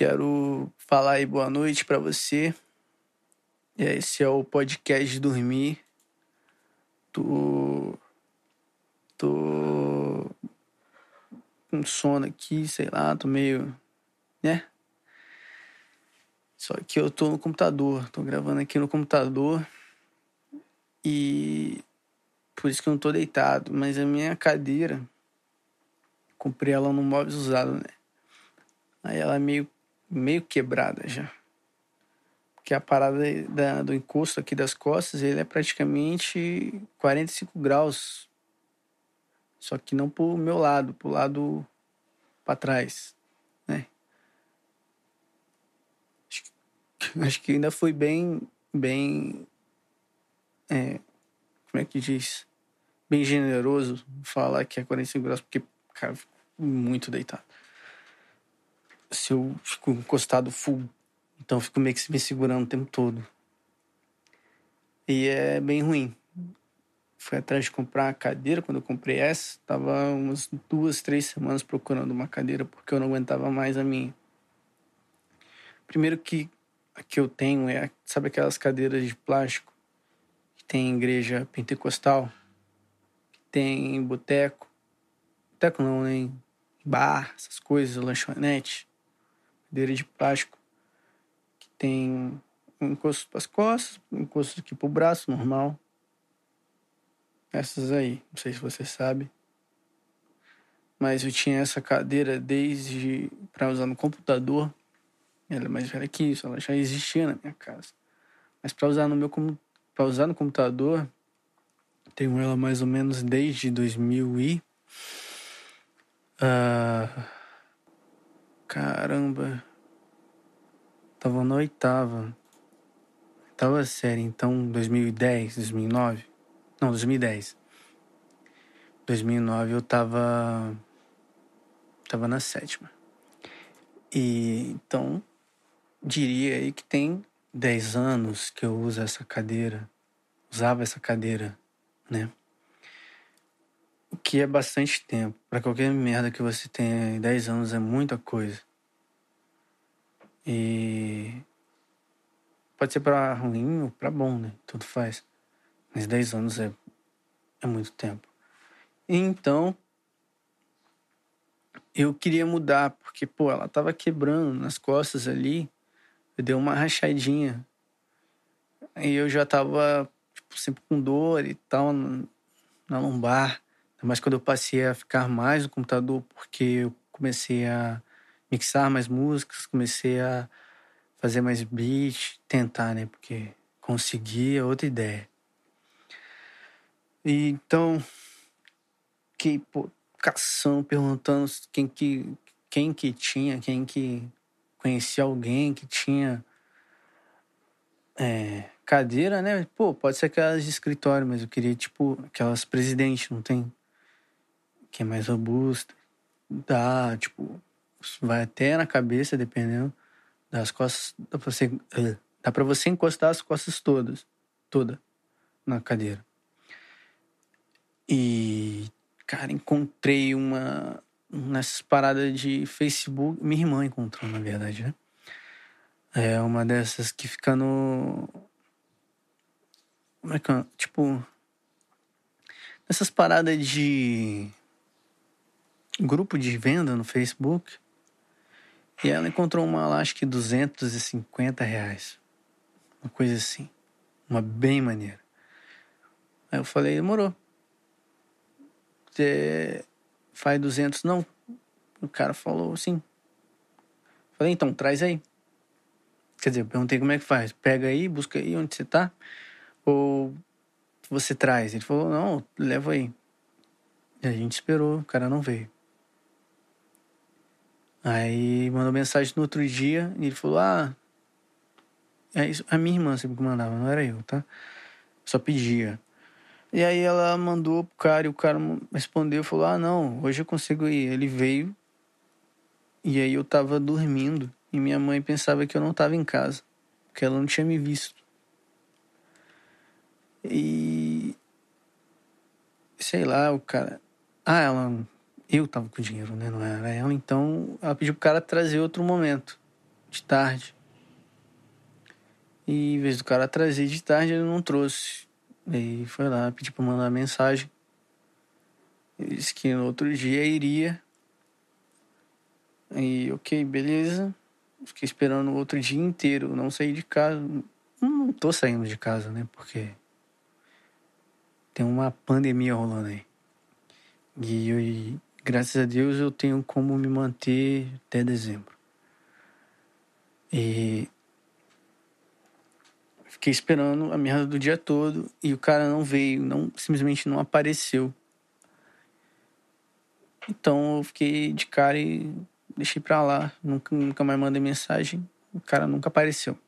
Quero falar aí boa noite para você. Esse é o podcast dormir. Tô. Tô. com sono aqui, sei lá, tô meio. né? Só que eu tô no computador, tô gravando aqui no computador e por isso que eu não tô deitado, mas a minha cadeira comprei ela num móveis usado, né? Aí ela é meio meio quebrada já. Porque a parada da, do encosto aqui das costas, ele é praticamente 45 graus. Só que não pro meu lado, pro lado para trás, né? Acho que, acho que ainda foi bem, bem, é, como é que diz? Bem generoso falar que é 45 graus, porque, cara, muito deitado se eu fico encostado full. Então eu fico meio que me segurando o tempo todo. E é bem ruim. Fui atrás de comprar a cadeira. Quando eu comprei essa, tava umas duas, três semanas procurando uma cadeira porque eu não aguentava mais a minha. Primeiro que a que eu tenho é, sabe aquelas cadeiras de plástico que tem em igreja pentecostal, que tem em boteco, boteco não, nem né? bar, essas coisas, lanchonete cadeira de plástico que tem encosto para as costas, encosto aqui para o braço, normal. Essas aí, não sei se você sabe. Mas eu tinha essa cadeira desde para usar no computador. Ela é mais velha que isso, ela já existia na minha casa. Mas para usar no meu para usar no computador, tenho ela mais ou menos desde 2000 e uh, Caramba. Tava na oitava. Oitava série, então 2010, 2009. Não, 2010. 2009 eu tava. Tava na sétima. E então, diria aí que tem 10 anos que eu uso essa cadeira. Usava essa cadeira, né? O que é bastante tempo. Para qualquer merda que você tenha 10 anos é muita coisa. E pode ser para ruim ou para bom, né? Tudo faz. Mas 10 anos é, é muito tempo. E então eu queria mudar, porque, pô, ela tava quebrando nas costas ali. Eu dei uma rachadinha. Aí eu já tava, tipo, sempre com dor e tal na lombar. Mas quando eu passei a ficar mais no computador, porque eu comecei a mixar mais músicas, comecei a fazer mais beat, tentar, né? Porque conseguir é outra ideia. E então, que pô, cação perguntando quem que, quem que tinha, quem que conhecia alguém que tinha é, cadeira, né? Pô, pode ser aquelas de escritório, mas eu queria, tipo, aquelas presidente, não tem? Que é mais robusta. Dá, tipo, vai até na cabeça, dependendo das costas. Dá pra você, dá pra você encostar as costas todas, toda, na cadeira. E, cara, encontrei uma. Nessas paradas de Facebook. Minha irmã encontrou, na verdade, né? É uma dessas que fica no. Como é que é? Tipo. Nessas paradas de grupo de venda no Facebook. E ela encontrou uma lá, acho que 250 reais. Uma coisa assim. Uma bem maneira. Aí eu falei, demorou. Você faz 200? Não. O cara falou assim. Falei, então, traz aí. Quer dizer, eu perguntei como é que faz. Pega aí, busca aí onde você tá. Ou você traz. Ele falou, não, leva aí. E a gente esperou, o cara não veio. Aí mandou mensagem no outro dia e ele falou: Ah, é isso. A minha irmã sempre que mandava, não era eu, tá? Só pedia. E aí ela mandou pro cara e o cara respondeu: falou: Ah, não, hoje eu consigo ir. Ele veio e aí eu tava dormindo e minha mãe pensava que eu não tava em casa, porque ela não tinha me visto. E. Sei lá, o cara. Ah, ela eu tava com dinheiro, né? Não era ela. Então ela pediu pro cara trazer outro momento. de tarde. E em vez do cara trazer de tarde, ele não trouxe. Aí foi lá, pediu pra mandar mensagem. Ele disse que no outro dia iria. E ok, beleza. Fiquei esperando o outro dia inteiro, não saí de casa. Não tô saindo de casa, né? Porque tem uma pandemia rolando aí. E, e graças a Deus eu tenho como me manter até dezembro. E fiquei esperando a merda do dia todo e o cara não veio, não simplesmente não apareceu. Então eu fiquei de cara e deixei pra lá. Nunca, nunca mais mandei mensagem. O cara nunca apareceu.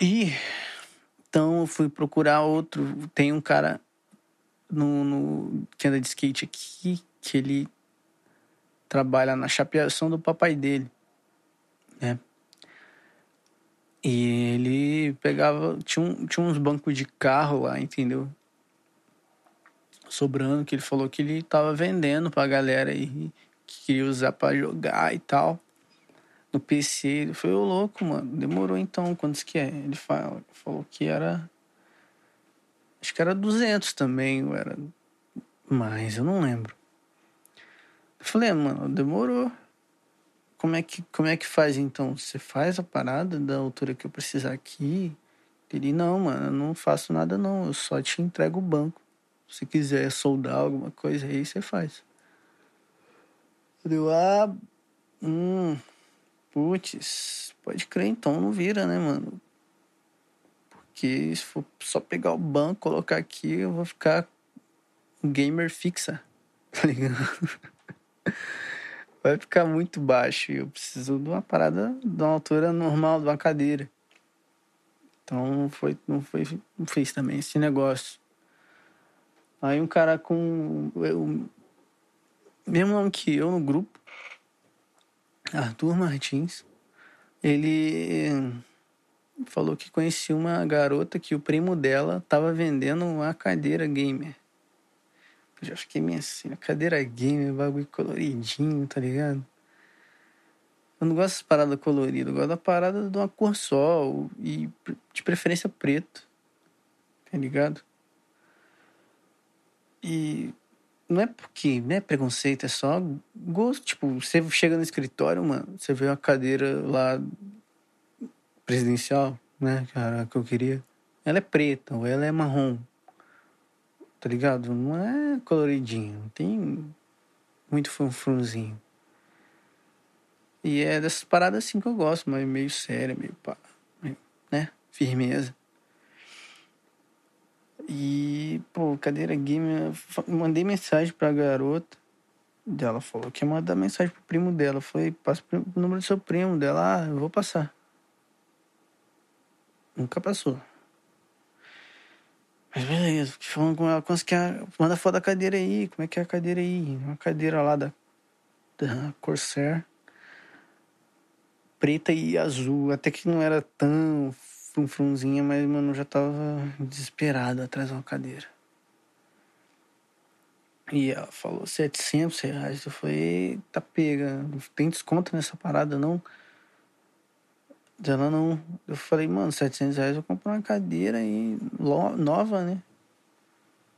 E então eu fui procurar outro. Tem um cara no, no que anda de skate aqui que ele trabalha na chapeação do papai dele, né? E ele pegava. Tinha, um, tinha uns bancos de carro lá, entendeu? Sobrando, que ele falou que ele tava vendendo pra galera aí que queria usar para jogar e tal. No PC. Ele foi ô louco, mano. Demorou então. Quantos que é? Ele falou que era. Acho que era 200 também, ou era mais, eu não lembro. Eu falei, ah, mano, demorou. Como é que, como é que faz então? Você faz a parada da altura que eu precisar aqui? Ele, não, mano, eu não faço nada não, eu só te entrego o banco. Se quiser soldar alguma coisa aí, você faz. Eu ah, hum, putz, pode crer, então não vira, né, mano? Porque se for só pegar o banco, colocar aqui, eu vou ficar gamer fixa, tá ligado? Vai ficar muito baixo e eu preciso de uma parada de uma altura normal, de uma cadeira. Então foi, não foi, não fez também esse negócio. Aí um cara com o mesmo nome que eu no grupo, Arthur Martins, ele falou que conhecia uma garota que o primo dela tava vendendo uma cadeira gamer. Eu já fiquei meio assim, cadeira gamer, bagulho coloridinho, tá ligado? Eu não gosto dessas paradas coloridas, eu gosto da parada de uma cor só, e de preferência preto, tá ligado? E não é porque, né, preconceito, é só gosto. Tipo, você chega no escritório, mano, você vê uma cadeira lá presidencial, né, cara, que eu queria. Ela é preta ou ela é marrom tá ligado? Não é coloridinho, não tem muito frunzinho. E é dessas paradas assim que eu gosto, mas meio séria, meio pá, né? Firmeza. E, pô, cadeira gamer, mandei mensagem pra garota. Dela falou que ia mandar mensagem pro primo dela. Eu falei, passa o número do seu primo dela. Ah, eu vou passar. Nunca passou. Mas beleza, falando com ela, quanto que é, manda foto da cadeira aí, como é que é a cadeira aí? Uma cadeira lá da, da Corsair, preta e azul, até que não era tão frunfrunzinha, mas, mano, já tava desesperado atrás de uma cadeira. E ela falou 700 reais. Eu falei, tá pega, não tem desconto nessa parada não. Ela não. Eu falei, mano, 700 reais eu compro uma cadeira aí nova, né?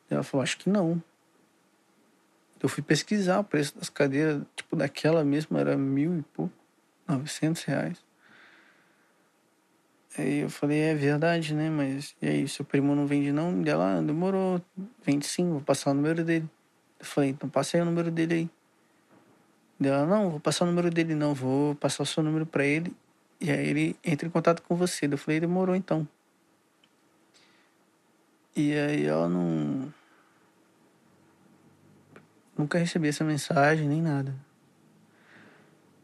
Ela falou, acho que não. Eu fui pesquisar o preço das cadeiras, tipo, daquela mesmo era mil e pouco, 900 reais. Aí eu falei, é verdade, né? Mas e aí, seu primo não vende não? E ela, ah, demorou, vende sim, vou passar o número dele. Eu falei, então passa aí o número dele aí. Ela, não, vou passar o número dele não, vou passar o seu número para ele e aí ele entra em contato com você. Eu falei, demorou então. E aí ela não. Nunca recebi essa mensagem nem nada.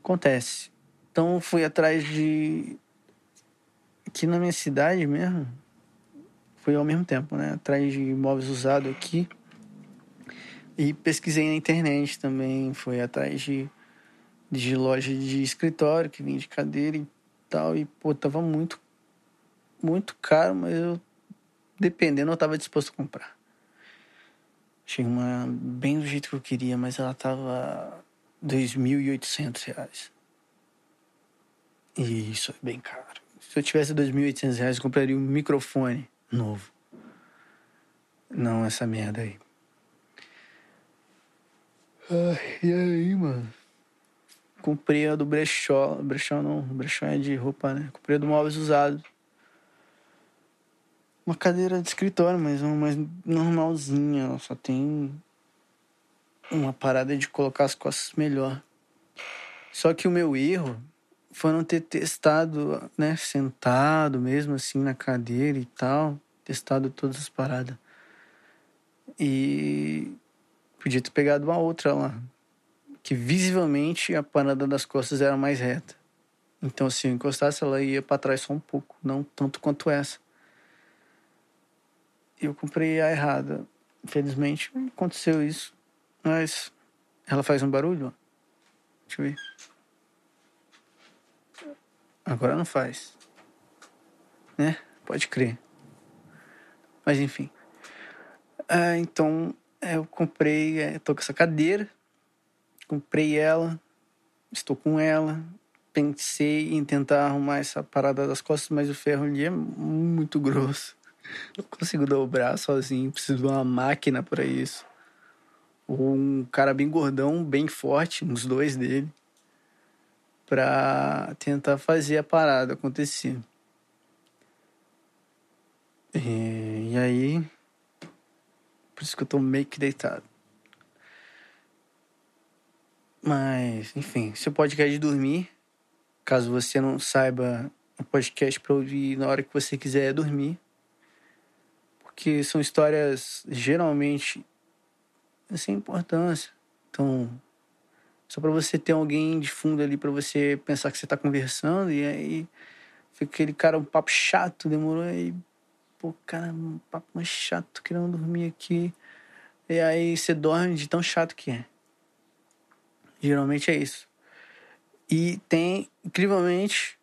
Acontece. Então fui atrás de. Aqui na minha cidade mesmo. Fui ao mesmo tempo, né? Atrás de imóveis usados aqui. E pesquisei na internet também. Fui atrás de, de loja de escritório que vende cadeira e tal. E, pô, tava muito, muito caro, mas eu, dependendo, eu tava disposto a comprar. Achei uma bem do jeito que eu queria, mas ela tava R$ 2.800. E isso é bem caro. Se eu tivesse 2.800 reais, eu compraria um microfone novo. Não essa merda aí. Ai, e aí, mano? Comprei do brechó. Brechó não, brechó é de roupa, né? Comprei do móveis usado. Uma cadeira de escritório, mas uma mais normalzinha. Só tem uma parada de colocar as costas melhor. Só que o meu erro foi não ter testado, né, sentado mesmo assim na cadeira e tal, testado todas as paradas. E podia ter pegado uma outra lá, que visivelmente a parada das costas era mais reta. Então, se eu encostasse, ela ia para trás só um pouco, não tanto quanto essa. Eu comprei a errada. Infelizmente, aconteceu isso. Mas ela faz um barulho? Deixa eu ver. Agora não faz. Né? Pode crer. Mas enfim. Ah, então, eu comprei, é, tô com essa cadeira. Comprei ela. Estou com ela. Pensei em tentar arrumar essa parada das costas, mas o ferro ali é muito grosso. Não consigo dobrar sozinho. Preciso de uma máquina para isso. Ou um cara bem gordão, bem forte, uns dois dele para tentar fazer a parada acontecer. E, e, aí, por isso que eu tô meio que deitado. Mas, enfim, seu podcast de dormir, caso você não saiba, o podcast para ouvir na hora que você quiser dormir. Porque são histórias geralmente sem importância. Então, só para você ter alguém de fundo ali para você pensar que você tá conversando e aí fica aquele cara um papo chato, demorou aí, pô, cara, um papo mais chato, querendo dormir aqui. E aí você dorme de tão chato que é. Geralmente é isso. E tem, incrivelmente,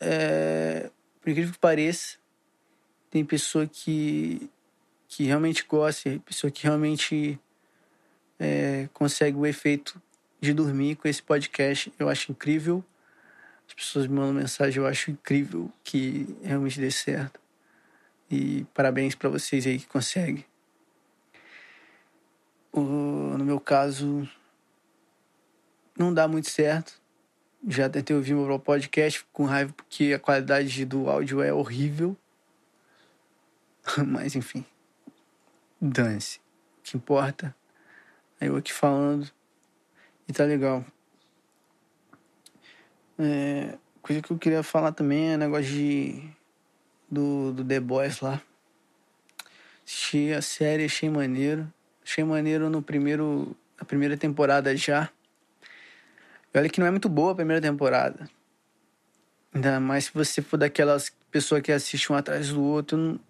é, por incrível que pareça, tem pessoa que, que realmente gosta, pessoa que realmente é, consegue o efeito de dormir com esse podcast. Eu acho incrível. As pessoas me mandam mensagem, eu acho incrível que realmente dê certo. E parabéns para vocês aí que conseguem. no meu caso, não dá muito certo. Já tentei ouvir meu podcast com raiva porque a qualidade do áudio é horrível. Mas enfim, dane-se. O que importa é eu aqui falando e tá legal. É, coisa que eu queria falar também é negócio de. Do, do The Boys lá. Assisti a série, achei maneiro. Achei maneiro no primeiro. Na primeira temporada já. E olha que não é muito boa a primeira temporada. Ainda mais se você for daquelas pessoas que assistem um atrás do outro.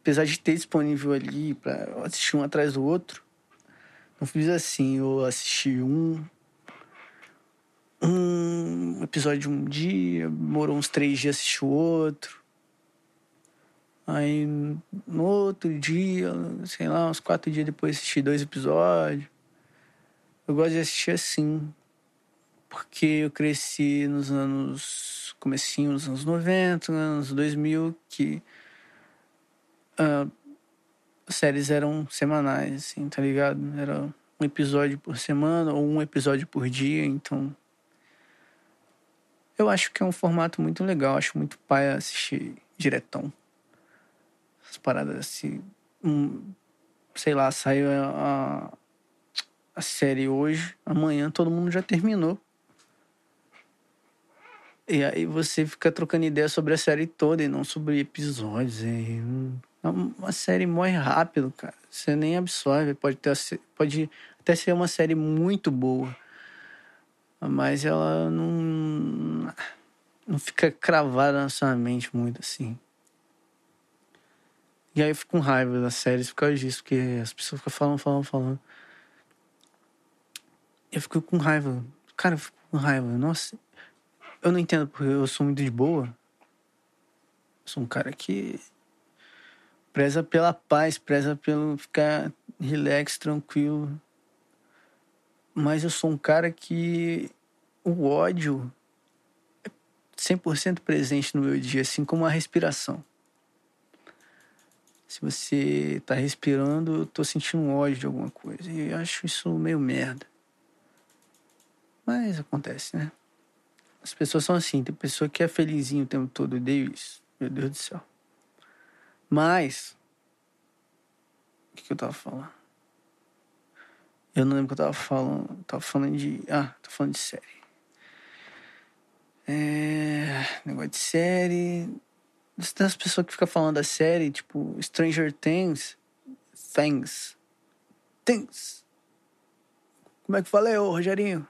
apesar de ter disponível ali para assistir um atrás do outro, não fiz assim, eu assisti um, um episódio um dia, demorou uns três dias assisti o outro. Aí no outro dia, sei lá, uns quatro dias depois assisti dois episódios. Eu gosto de assistir assim, porque eu cresci nos anos. comecinho nos anos 90, anos 2000, que. Uh, séries eram semanais, assim, tá ligado? Era um episódio por semana ou um episódio por dia, então. Eu acho que é um formato muito legal, acho muito pai assistir diretão. As paradas assim. Um, sei lá, saiu a, a série hoje, amanhã todo mundo já terminou. E aí você fica trocando ideia sobre a série toda e não sobre episódios. E uma série morre rápido, cara. Você nem absorve. Pode, ter, pode até ser uma série muito boa. Mas ela não. Não fica cravada na sua mente muito assim. E aí eu fico com raiva das séries por causa disso, porque as pessoas ficam falando, falando, falando. Eu fico com raiva. Cara, eu fico com raiva. Nossa, eu não entendo porque eu sou muito de boa. Eu sou um cara que preza pela paz, preza pelo ficar relax, tranquilo. Mas eu sou um cara que o ódio 100% presente no meu dia, assim como a respiração. Se você tá respirando, eu tô sentindo ódio de alguma coisa. E eu acho isso meio merda. Mas acontece, né? As pessoas são assim. Tem pessoa que é felizinho o tempo todo. Eu odeio isso. Meu Deus do céu. Mas. O que, que eu tava falando? Eu não lembro o que eu tava falando. tava falando de. Ah, tô falando de série. É. Negócio de série. Tem as pessoas que ficam falando da série, tipo, Stranger Things. Things. Things. Como é que fala, ô, Rogerinho?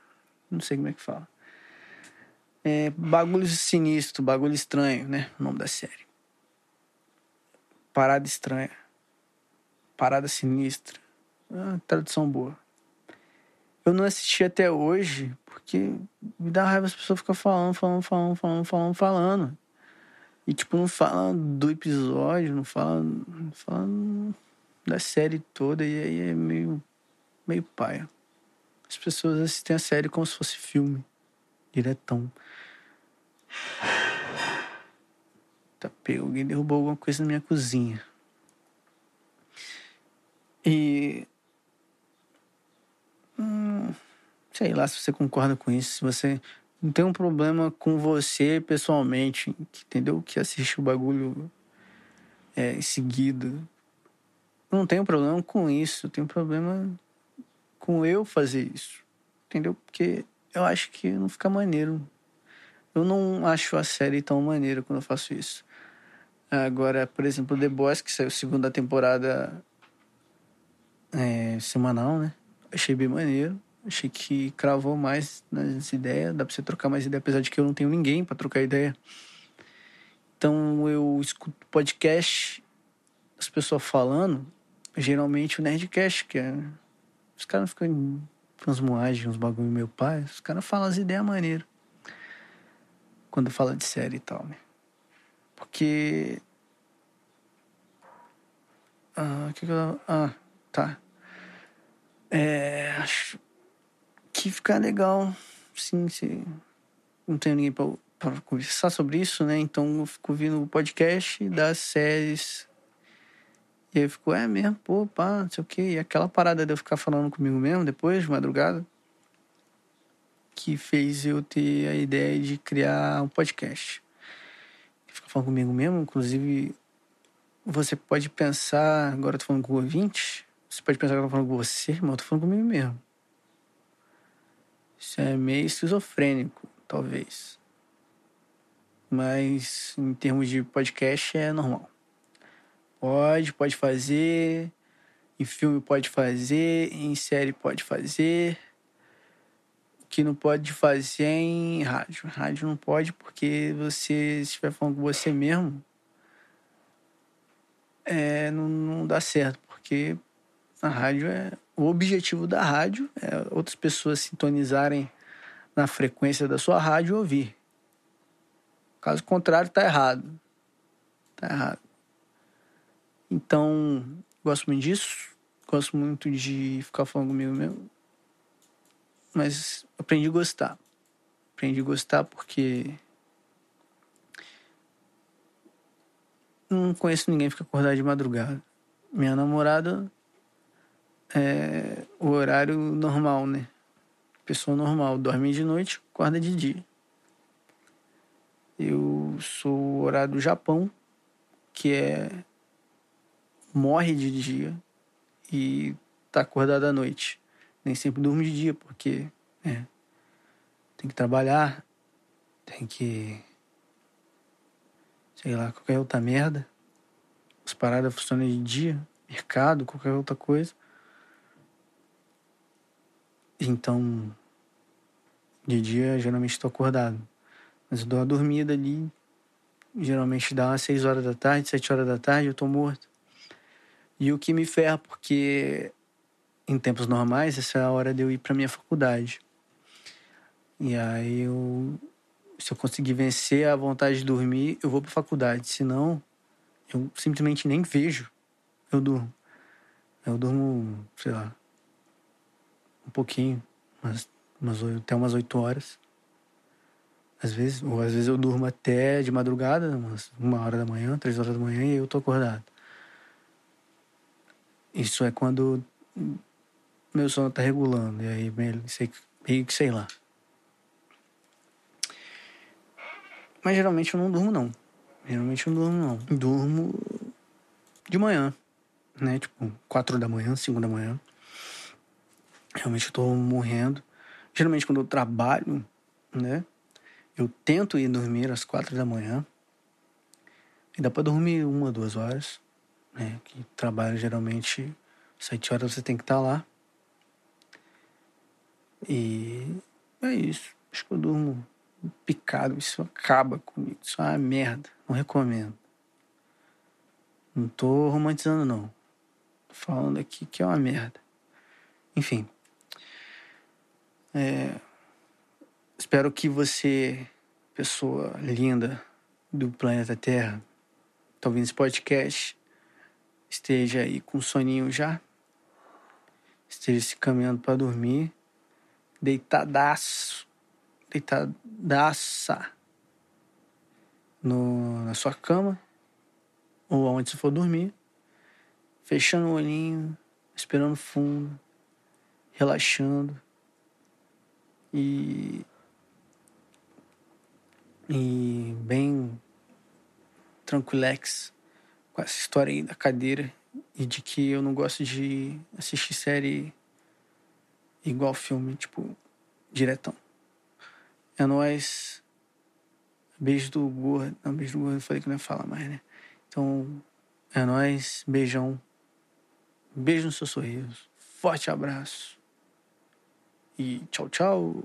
Não sei como é que fala. É, bagulho sinistro, bagulho estranho, né? O nome da série. Parada estranha. Parada sinistra. Ah, tradução boa. Eu não assisti até hoje porque me dá raiva as pessoas ficam falando, falando, falando, falando, falando, falando. E, tipo, não fala do episódio, não fala, não fala da série toda, e aí é meio, meio paia. As pessoas assistem a série como se fosse filme, diretão. Tá pego, alguém derrubou alguma coisa na minha cozinha. E. Hum, sei lá se você concorda com isso, se você não tem um problema com você pessoalmente, entendeu? Que assiste o bagulho é, em seguida. Não tenho problema com isso, tenho problema com eu fazer isso, entendeu? Porque eu acho que não fica maneiro. Eu não acho a série tão maneira quando eu faço isso. Agora, por exemplo, The Boys, que saiu segunda temporada é, semanal, né? Achei bem maneiro. Achei que cravou mais nas ideias, dá pra você trocar mais ideia, apesar de que eu não tenho ninguém para trocar ideia. Então eu escuto podcast, as pessoas falando, geralmente o Nerdcast, que é. Os caras ficam em transmoagem, uns bagulho meu pai, os caras falam as ideias maneiras. Quando fala de série e tal, né? Porque. Ah, que que eu... Ah, tá. É, acho que fica legal, sim, se não tenho ninguém para conversar sobre isso, né? Então eu fico ouvindo o podcast das séries. E aí eu fico, é mesmo, pô, pá, não sei o quê. E aquela parada de eu ficar falando comigo mesmo depois, de madrugada, que fez eu ter a ideia de criar um podcast. Ficar falando comigo mesmo, inclusive, você pode pensar, agora eu tô falando com o ouvinte, você pode pensar que eu tô falando com você, mas eu tô falando comigo mesmo. Isso é meio esquizofrênico, talvez. Mas em termos de podcast é normal. Pode, pode fazer. Em filme pode fazer, em série pode fazer. Que não pode fazer é em rádio. Rádio não pode porque você se estiver falando com você mesmo, é, não, não dá certo, porque a rádio é o objetivo da rádio é outras pessoas sintonizarem na frequência da sua rádio e ouvir. Caso contrário, tá errado. Tá errado. Então, gosto muito disso. Gosto muito de ficar falando comigo mesmo. Mas aprendi a gostar. Aprendi a gostar porque. Não conheço ninguém que fica acordado de madrugada. Minha namorada é o horário normal, né? Pessoa normal, dorme de noite, acorda de dia. Eu sou o horário do Japão, que é morre de dia e tá acordado à noite. Nem sempre durmo de dia, porque é, tem que trabalhar, tem que. sei lá, qualquer outra merda. As paradas funcionam de dia, mercado, qualquer outra coisa. Então, de dia geralmente estou acordado. Mas eu dou uma dormida ali, geralmente dá umas 6 horas da tarde, 7 horas da tarde, eu tô morto. E o que me ferra, porque em tempos normais, essa é a hora de eu ir para minha faculdade. E aí eu se eu conseguir vencer a vontade de dormir, eu vou para faculdade. Senão, eu simplesmente nem vejo. Eu durmo. Eu durmo, sei lá, um pouquinho, umas, umas, até umas 8 horas. Às vezes, ou às vezes eu durmo até de madrugada, umas uma hora da manhã, três horas da manhã, e eu tô acordado. Isso é quando meu sono tá regulando, e aí meio, que sei lá. Mas geralmente eu não durmo, não. Geralmente eu não durmo, não. Durmo de manhã, né? Tipo, quatro da manhã, cinco da manhã. Realmente eu tô morrendo. Geralmente quando eu trabalho, né? Eu tento ir dormir às quatro da manhã. E dá pra dormir uma, duas horas. Né? Que trabalho geralmente sete horas você tem que estar tá lá. E é isso. Acho que eu durmo picado. Isso acaba comigo. Isso é uma merda. Não recomendo. Não tô romantizando, não. Tô falando aqui que é uma merda. Enfim. É, espero que você, pessoa linda do planeta Terra, tá ouvindo esse podcast, esteja aí com soninho já, esteja se caminhando para dormir, deitadaço, deitadaça. No, na sua cama. Ou aonde você for dormir, fechando o olhinho, esperando fundo, relaxando. E, e bem tranquilex com essa história aí da cadeira. E de que eu não gosto de assistir série igual filme, tipo, diretão. É nóis. Beijo do gordo. Não, beijo do gordo, eu falei que não ia falar mais, né? Então, é nóis. Beijão. Beijo no seu sorriso. Forte abraço e tchau, tchau.